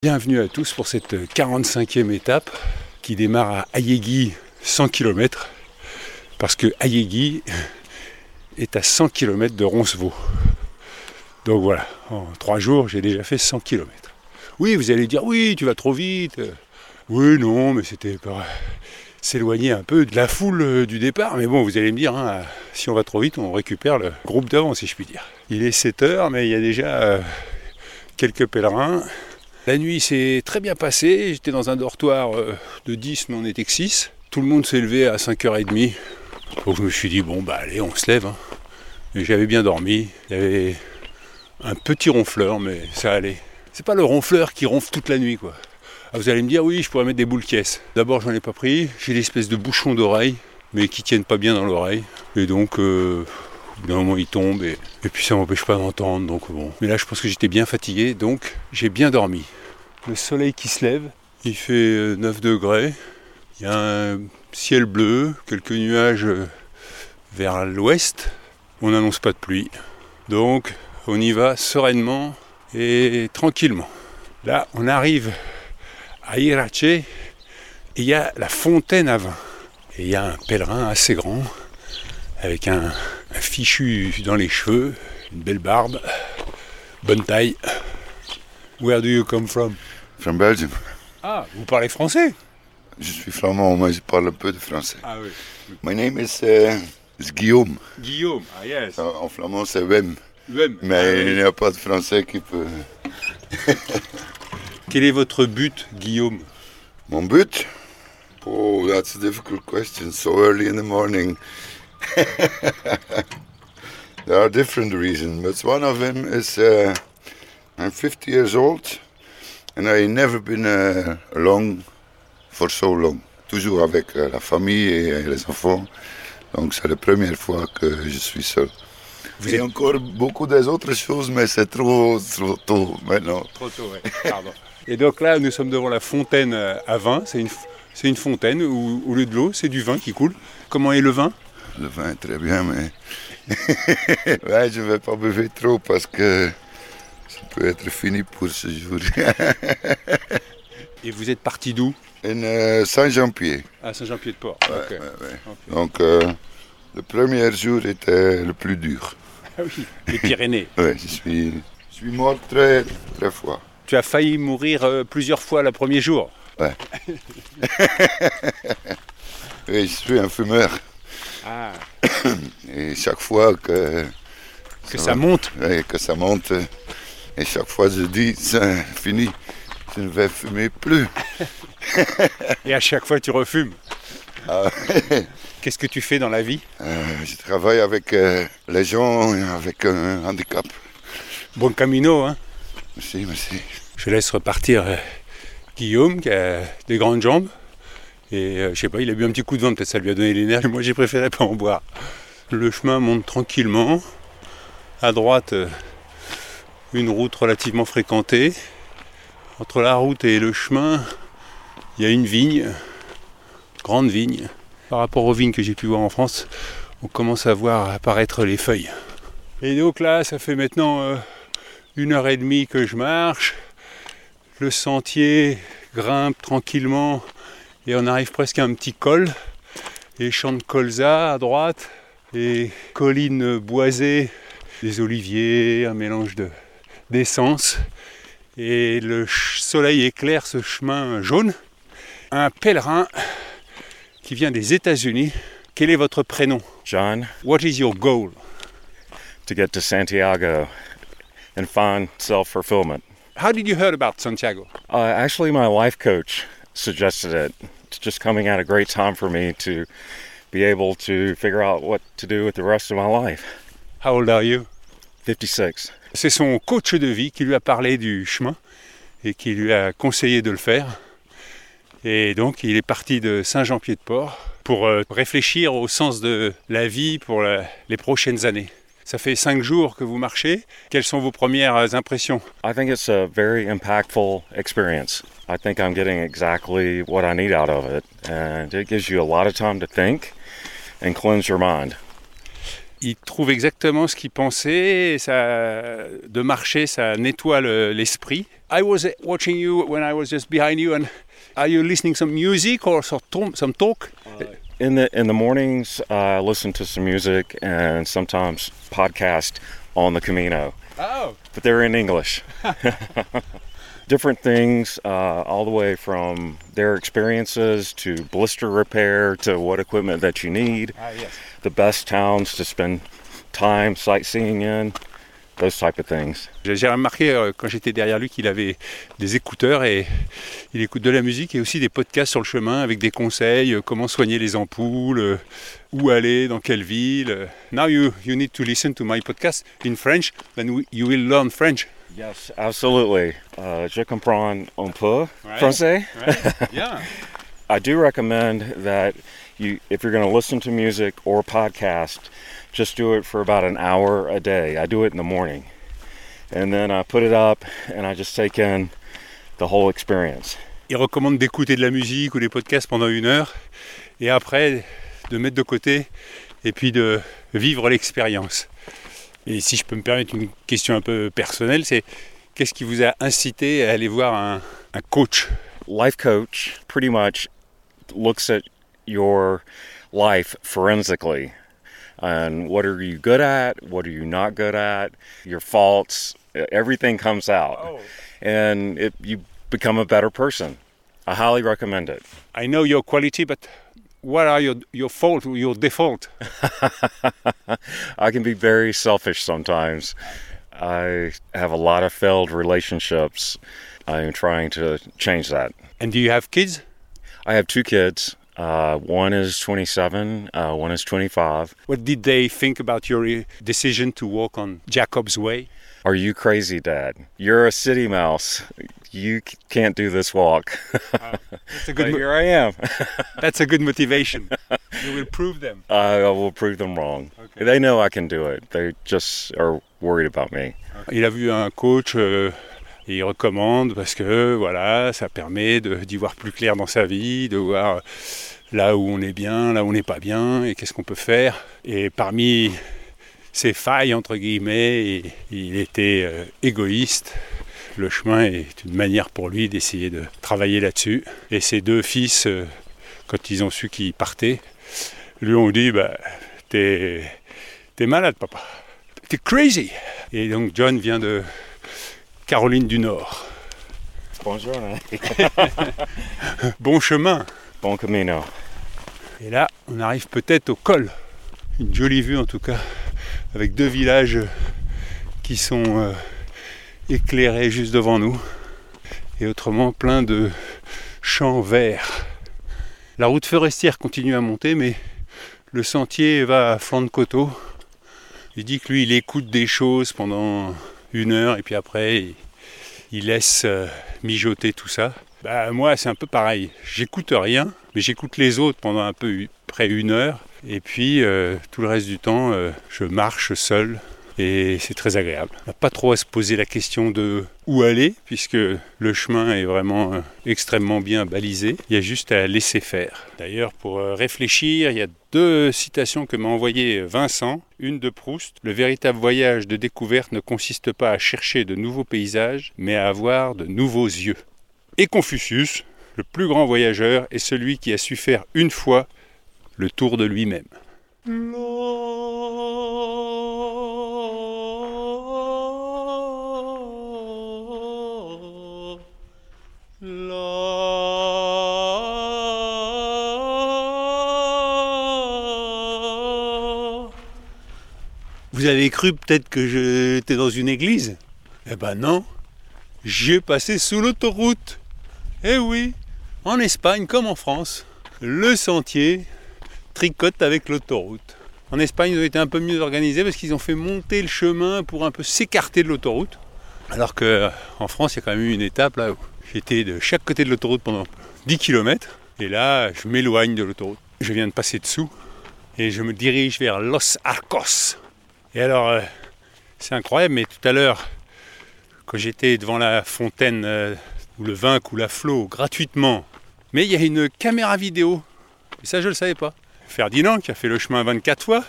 Bienvenue à tous pour cette 45e étape qui démarre à Ayegi 100 km parce que Ayegi est à 100 km de Roncevaux. Donc voilà, en trois jours j'ai déjà fait 100 km. Oui, vous allez dire oui, tu vas trop vite. Oui, non, mais c'était pour s'éloigner un peu de la foule du départ. Mais bon, vous allez me dire, hein, si on va trop vite, on récupère le groupe d'avant, si je puis dire. Il est 7 heures, mais il y a déjà euh, quelques pèlerins. La nuit s'est très bien passée. J'étais dans un dortoir euh, de 10, mais on était que 6. Tout le monde s'est levé à 5h30. Donc je me suis dit, bon, bah allez, on se lève. hein. J'avais bien dormi. Il y avait un petit ronfleur, mais ça allait. C'est pas le ronfleur qui ronfle toute la nuit, quoi. Ah, vous allez me dire, oui, je pourrais mettre des boules caisses. D'abord, j'en ai pas pris. J'ai l'espèce de bouchon d'oreille, mais qui tiennent pas bien dans l'oreille. Et donc, euh, au d'un moment, il tombe. Et, et puis, ça m'empêche pas d'entendre. Donc, bon. Mais là, je pense que j'étais bien fatigué. Donc, j'ai bien dormi. Le soleil qui se lève. Il fait euh, 9 degrés. Il y a un ciel bleu, quelques nuages euh, vers l'ouest. On n'annonce pas de pluie. Donc, on y va sereinement et tranquillement. Là, on arrive à Irache et il y a la fontaine à vin. Et il y a un pèlerin assez grand avec un, un fichu dans les cheveux, une belle barbe, bonne taille. Where do you come from? From Belgium. Ah, vous parlez français Je suis flamand, mais je parle un peu de français. Ah oui. My name is, uh, is Guillaume. Guillaume, ah yes. En flamand, c'est. Wem. Mais Ah, il oui. n'y a pas de français qui peut. Quel est votre but, Guillaume? Mon but? Oh, that's a difficult question. So early in the morning. there are different reasons, but one of them is uh, I'm 50 years old and I never been uh, alone for so long. Toujours avec euh, la famille et les enfants. Donc c'est la première fois que je suis seul. Vous Il y êtes a encore beaucoup des autres choses, mais c'est trop, trop tôt maintenant. trop tôt, ouais. Pardon. Et donc là, nous sommes devant la fontaine euh, à vin. C'est une, f- c'est une fontaine où, au lieu de l'eau, c'est du vin qui coule. Comment est le vin? Le vin est très bien, mais ouais, je ne vais pas beurrer trop parce que ça peut être fini pour ce jour. Et vous êtes parti d'où? Euh, Saint-Jean-Pied. À Saint-Jean-Pied-de-Port. Ouais, ouais. Donc, euh, le premier jour était le plus dur. Ah oui, les Pyrénées. Ouais, je suis, je suis mort très, très fois. Tu as failli mourir euh, plusieurs fois le premier jour. Oui, je suis un fumeur. Ah, Et chaque fois que, que Ça monte. ouais, que ça monte, et chaque fois je dis, c'est fini, je ne vais fumer plus. Et à chaque fois, tu refumes. Ah, Qu'est-ce que tu fais dans la vie? Euh, je travaille avec euh, les gens avec un handicap. Bon camino, hein Merci, merci. Je laisse repartir euh, Guillaume qui a des grandes jambes. Et je sais pas, il a bu un petit coup de vent, peut-être ça lui a donné l'énergie. Moi j'ai préféré pas en boire. Le chemin monte tranquillement. À droite, une route relativement fréquentée. Entre la route et le chemin, il y a une vigne, grande vigne. Par rapport aux vignes que j'ai pu voir en France, on commence à voir apparaître les feuilles. Et donc là, ça fait maintenant euh, une heure et demie que je marche. Le sentier grimpe tranquillement et on arrive presque à un petit col. Les champs de colza à droite, les collines boisées, des oliviers, un mélange de- d'essence. Et le soleil éclaire ce chemin jaune. Un pèlerin qui vient des États-Unis. Quel est votre prénom John, What is your goal to get to Santiago and find self fulfillment. How did you hear about Santiago Uh, actually, my life coach suggested it. It's just coming at a great time for me to be able to figure out what to do with the rest of my life. How old are you 56. C'est son coach de vie qui lui a parlé du chemin et qui lui a conseillé de le faire. Et donc il est parti de Saint-Jean-Pied-de-Port pour euh, réfléchir au sens de la vie pour les prochaines années. Ça fait cinq jours que vous marchez. Quelles sont vos premières impressions? I think it's a very impactful experience. I think I'm getting exactly what I need out of it, and it gives you a lot of time to think and cleanse your mind. Il trouve exactement ce qu'il pensait. et Ça, de marcher, ça nettoie le- l'esprit. I was watching you when I was just behind you, and are you listening some music or some talk? Some talk? In the in the mornings, I listen to some music and sometimes podcast on the Camino, Oh, but they're in English. Different things, uh, all the way from their experiences to blister repair to what equipment that you need, ah yes. the best towns to spend time sightseeing in, those type of things. J'ai remarqué euh, quand j'étais derrière lui qu'il avait des écouteurs et il écoute de la musique et aussi des podcasts sur le chemin avec des conseils, euh, comment soigner les ampoules, euh, où aller, dans quelle ville. Euh, Now you, you need to listen to my podcast in French, then we- you will learn French. Yes, absolutely. Uh, je comprends un peu Right. français. yeah. I do recommend that you, if you're going to listen to music or podcast, just do it for about an hour a day. I do it in the morning, and then I put it up and I just take in the whole experience. Il recommande d'écouter de la musique ou des podcasts pendant une heure et après de mettre de côté et puis de vivre l'expérience. Et si je peux me permettre une question un peu personnelle, c'est qu'est-ce qui vous a incité à aller voir un, un coach Life coach pretty much looks at your life forensically. And what are you good at? What are you not good at? Your faults, everything comes out. Oh. And it, you become a better person. I highly recommend it. I know your quality, but what are your, your fault, your default? I can be very selfish sometimes. I have a lot of failed relationships. I'm trying to change that. And do you have kids? I have two kids. Uh, one is 27, uh, one is 25. What did they think about your uh, decision to walk on Jacob's Way? Are you crazy, Dad? You're a city mouse. You can't do this walk. That's a good, mo- here I am. that's a good motivation. you will prove them. I will prove them wrong. Okay. They know I can do it. They just are worried about me. Il a vu un coach euh, il recommande parce que voilà, ça permet d'y voir plus clair dans sa vie, de voir là où on est bien, là où on n'est pas bien et qu'est-ce qu'on peut faire. Et parmi ses failles, entre guillemets, il- il était euh, égoïste. Le chemin est une manière pour lui d'essayer de travailler là-dessus. Et ses deux fils, euh, quand ils ont su qu'il partait, lui ont dit bah, T'es t'es malade, papa. T'es crazy. Et donc John vient de Caroline du Nord. Bonjour. Bon chemin. Bon camino. Et là, on arrive peut-être au col. Une jolie vue en tout cas, avec deux villages qui sont euh, éclairés juste devant nous. Et autrement, plein de champs verts. La route forestière continue à monter, mais le sentier va à flanc de coteau. Il dit que lui, il écoute des choses pendant une heure, et puis après, il, laisse euh, mijoter tout ça. Bah, moi, c'est un peu pareil. J'écoute rien, mais j'écoute les autres pendant un peu près une heure. Et puis, euh, tout le reste du temps, euh, je marche seul. Et c'est très agréable. On n'a pas trop à se poser la question de où aller, puisque le chemin est vraiment euh, extrêmement bien balisé. Il y a juste à laisser faire. D'ailleurs, pour réfléchir, il y a deux citations que m'a envoyé Vincent. Une de Proust. Le véritable voyage de découverte ne consiste pas à chercher de nouveaux paysages, mais à avoir de nouveaux yeux. Et Confucius, le plus grand voyageur, est celui qui a su faire une fois le tour de lui-même. Vous avez cru peut-être que j'étais dans une église? Eh ben non, j'ai passé sous l'autoroute. Eh oui, en Espagne comme en France, le sentier tricote avec l'autoroute. En Espagne, ils ont été un peu mieux organisés parce qu'ils ont fait monter le chemin pour un peu s'écarter de l'autoroute. Alors que en France, il y a quand même eu une étape là où j'étais de chaque côté de l'autoroute pendant 10 km. Et là, je m'éloigne de l'autoroute. Je viens de passer dessous et je me dirige vers Los Arcos. Et alors, euh, c'est incroyable, mais tout à l'heure, quand j'étais devant la fontaine euh, où le vin coule à flot gratuitement, mais il y a une caméra vidéo. Et ça, je ne le savais pas. Ferdinand, qui a fait le chemin 24 fois,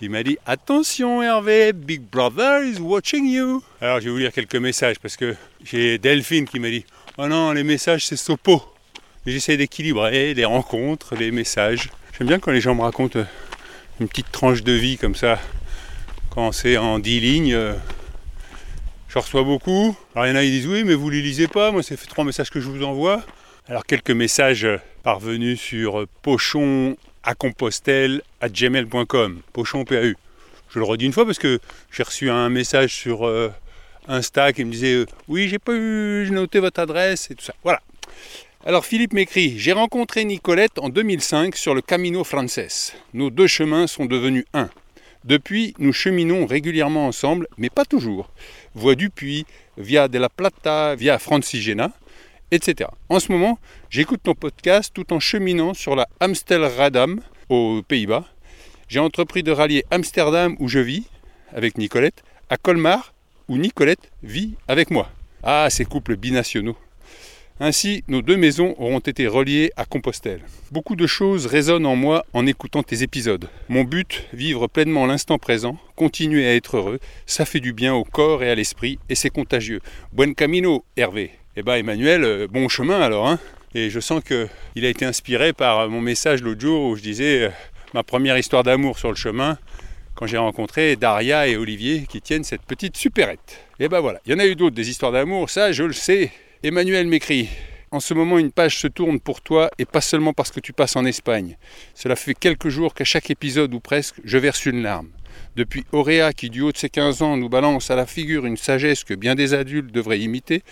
Il m'a dit Attention Hervé, Big Brother is watching you. Alors je vais vous lire quelques messages parce que j'ai Delphine qui m'a dit Oh non, les messages c'est sopo. J'essaie d'équilibrer les rencontres, les messages. J'aime bien quand les gens me racontent une petite tranche de vie comme ça. Quand c'est en 10 lignes, euh, je reçois beaucoup. Alors il y en a qui disent Oui, mais vous les lisez pas. Moi, c'est fait trois messages que je vous envoie. Alors quelques messages parvenus sur pochon à Compostelle à gmail.com, pochon PAU. Je le redis une fois parce que j'ai reçu un message sur euh, Insta qui me disait euh, Oui, j'ai pas eu, j'ai noté votre adresse et tout ça. Voilà. Alors Philippe m'écrit J'ai rencontré Nicolette en 2005 sur le Camino Frances. Nos deux chemins sont devenus un. Depuis, nous cheminons régulièrement ensemble, mais pas toujours. Voie du Puy, via de la Plata, via Francigena, etc. En ce moment, j'écoute ton podcast tout en cheminant sur la Amstelradam aux Pays-Bas. J'ai entrepris de rallier Amsterdam où je vis avec Nicolette à Colmar où Nicolette vit avec moi. Ah, ces couples binationaux. Ainsi, nos deux maisons auront été reliées à Compostelle. Beaucoup de choses résonnent en moi en écoutant tes épisodes. Mon but, vivre pleinement l'instant présent, continuer à être heureux, ça fait du bien au corps et à l'esprit, et c'est contagieux. Buen camino, Hervé. Eh ben Emmanuel, euh, bon chemin alors. Hein et je sens qu'il a été inspiré par mon message l'autre jour où je disais euh, ma première histoire d'amour sur le chemin quand j'ai rencontré Daria et Olivier qui tiennent cette petite supérette. Et ben voilà, il y en a eu d'autres des histoires d'amour, ça je le sais. Emmanuel m'écrit en ce moment, une page se tourne pour toi et pas seulement parce que tu passes en Espagne. Cela fait quelques jours qu'à chaque épisode ou presque, je verse une larme. Depuis Auréa qui, du haut de ses 15 ans, nous balance à la figure une sagesse que bien des adultes devraient imiter,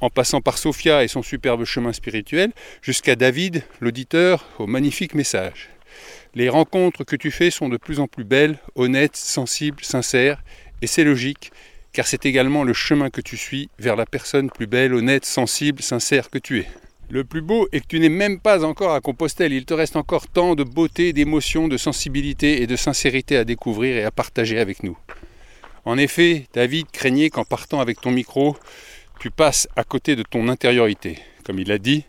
en passant par Sophia et son superbe chemin spirituel, jusqu'à David, l'auditeur, au magnifique message. Les rencontres que tu fais sont de plus en plus belles, honnêtes, sensibles, sincères, et c'est logique, car c'est également le chemin que tu suis vers la personne plus belle, honnête, sensible, sincère que tu es. Le plus beau est que tu n'es même pas encore à Compostelle, il te reste encore tant de beauté, d'émotion, de sensibilité et de sincérité à découvrir et à partager avec nous. En effet, David craignait qu'en partant avec ton micro, tu passes à côté de ton intériorité. Comme il l'a dit,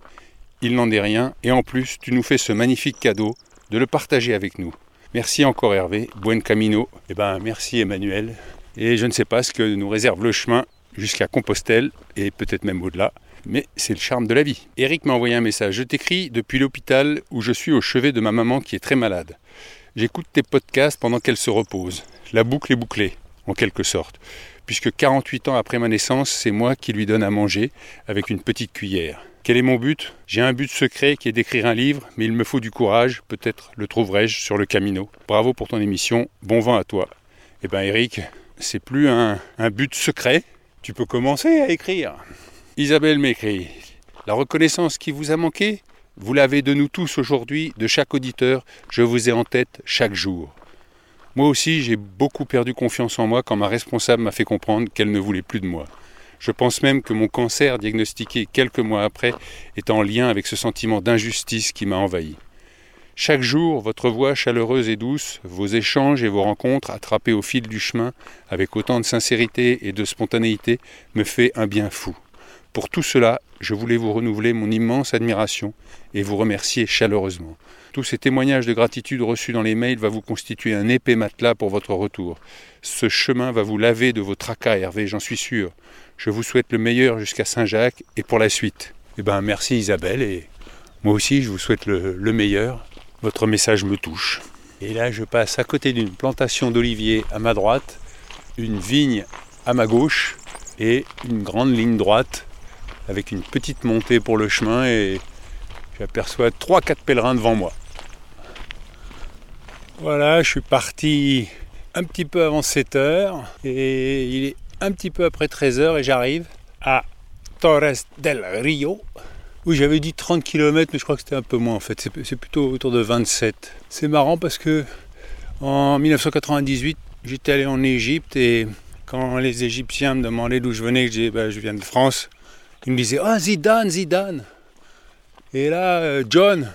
il n'en est rien, et en plus, tu nous fais ce magnifique cadeau de le partager avec nous. Merci encore Hervé, buen camino. Eh ben, merci Emmanuel. Et je ne sais pas ce que nous réserve le chemin jusqu'à Compostelle, et peut-être même au-delà, mais c'est le charme de la vie. Eric m'a envoyé un message. Je t'écris depuis l'hôpital où je suis au chevet de ma maman qui est très malade. J'écoute tes podcasts pendant qu'elle se repose. La boucle est bouclée, en quelque sorte puisque 48 ans après ma naissance, c'est moi qui lui donne à manger avec une petite cuillère. Quel est mon but? J'ai un but secret qui est d'écrire un livre, mais il me faut du courage, peut-être le trouverai-je sur le Camino. Bravo pour ton émission, bon vent à toi. Eh ben Eric, c'est plus un, un but secret, tu peux commencer à écrire. Isabelle m'écrit, la reconnaissance qui vous a manqué, vous l'avez de nous tous aujourd'hui, de chaque auditeur, je vous ai en tête chaque jour. Moi aussi, j'ai beaucoup perdu confiance en moi quand ma responsable m'a fait comprendre qu'elle ne voulait plus de moi. Je pense même que mon cancer diagnostiqué quelques mois après est en lien avec ce sentiment d'injustice qui m'a envahi. Chaque jour, votre voix chaleureuse et douce, vos échanges et vos rencontres attrapées au fil du chemin avec autant de sincérité et de spontanéité me fait un bien fou. Pour tout cela, je voulais vous renouveler mon immense admiration et vous remercier chaleureusement. Tous ces témoignages de gratitude reçus dans les mails va vous constituer un épais matelas pour votre retour. Ce chemin va vous laver de vos tracas, Hervé, j'en suis sûr. Je vous souhaite le meilleur jusqu'à Saint-Jacques et pour la suite. Eh ben, merci Isabelle et moi aussi je vous souhaite le, le meilleur. Votre message me touche. Et là, je passe à côté d'une plantation d'oliviers à ma droite, une vigne à ma gauche et une grande ligne droite avec une petite montée pour le chemin et j'aperçois 3-4 pèlerins devant moi. Voilà, je suis parti un petit peu avant 7 heures et il est un petit peu après 13 heures et j'arrive à Torres del Rio où j'avais dit 30 km mais je crois que c'était un peu moins en fait, c'est plutôt autour de 27. C'est marrant parce que en 1998 j'étais allé en Égypte et quand les Égyptiens me demandaient d'où je venais, je disais bah, je viens de France, ils me disaient Ah Zidane, Zidane Et là, euh, John,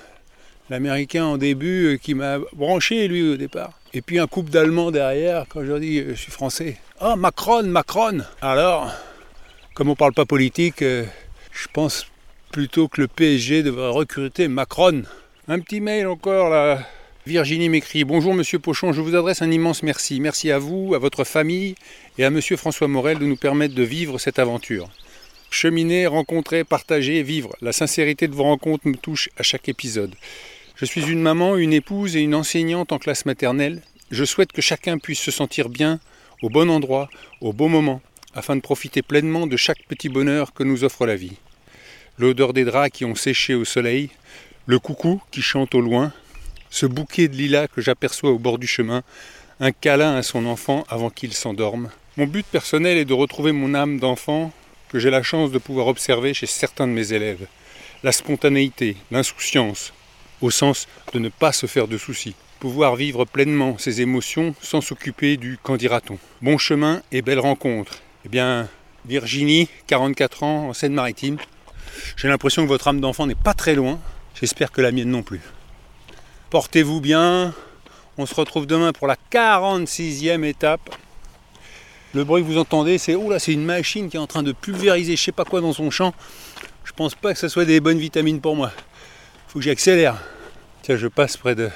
l'américain en début euh, qui m'a branché lui au départ. Et puis un couple d'Allemands derrière quand je leur dis je suis français. Ah Macron, Macron Alors, comme on parle pas politique, euh, je pense plutôt que le PSG devrait recruter Macron. Un petit mail encore là Virginie m'écrit Bonjour Monsieur Pochon, je vous adresse un immense merci. Merci à vous, à votre famille et à Monsieur François Morel de nous permettre de vivre cette aventure. Cheminer, rencontrer, partager, vivre. La sincérité de vos rencontres me touche à chaque épisode. Je suis une maman, une épouse et une enseignante en classe maternelle. Je souhaite que chacun puisse se sentir bien, au bon endroit, au bon moment, afin de profiter pleinement de chaque petit bonheur que nous offre la vie. L'odeur des draps qui ont séché au soleil, le coucou qui chante au loin, ce bouquet de lilas que j'aperçois au bord du chemin, un câlin à son enfant avant qu'il s'endorme. Mon but personnel est de retrouver mon âme d'enfant que j'ai la chance de pouvoir observer chez certains de mes élèves. La spontanéité, l'insouciance, au sens de ne pas se faire de soucis. Pouvoir vivre pleinement ses émotions sans s'occuper du qu'en dira-t-on. Bon chemin et belle rencontre. Eh bien, Virginie, 44 ans, en Seine-Maritime. J'ai l'impression que votre âme d'enfant n'est pas très loin. J'espère que la mienne non plus. Portez-vous bien. On se retrouve demain pour la 46e étape le bruit que vous entendez, c'est oh c'est une machine qui est en train de pulvériser je sais pas quoi dans son champ. Je pense pas que ce soit des bonnes vitamines pour moi. Faut que j'accélère. Tiens, je passe près de,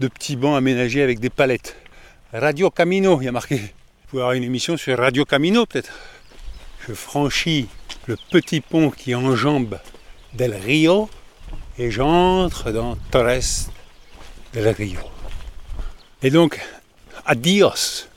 de petits bancs aménagés avec des palettes. Radio Camino, il y a marqué. Vous pouvez avoir une émission sur Radio Camino peut-être. Je franchis le petit pont qui enjambe Del Rio et j'entre dans Torres del Rio. Et donc, adios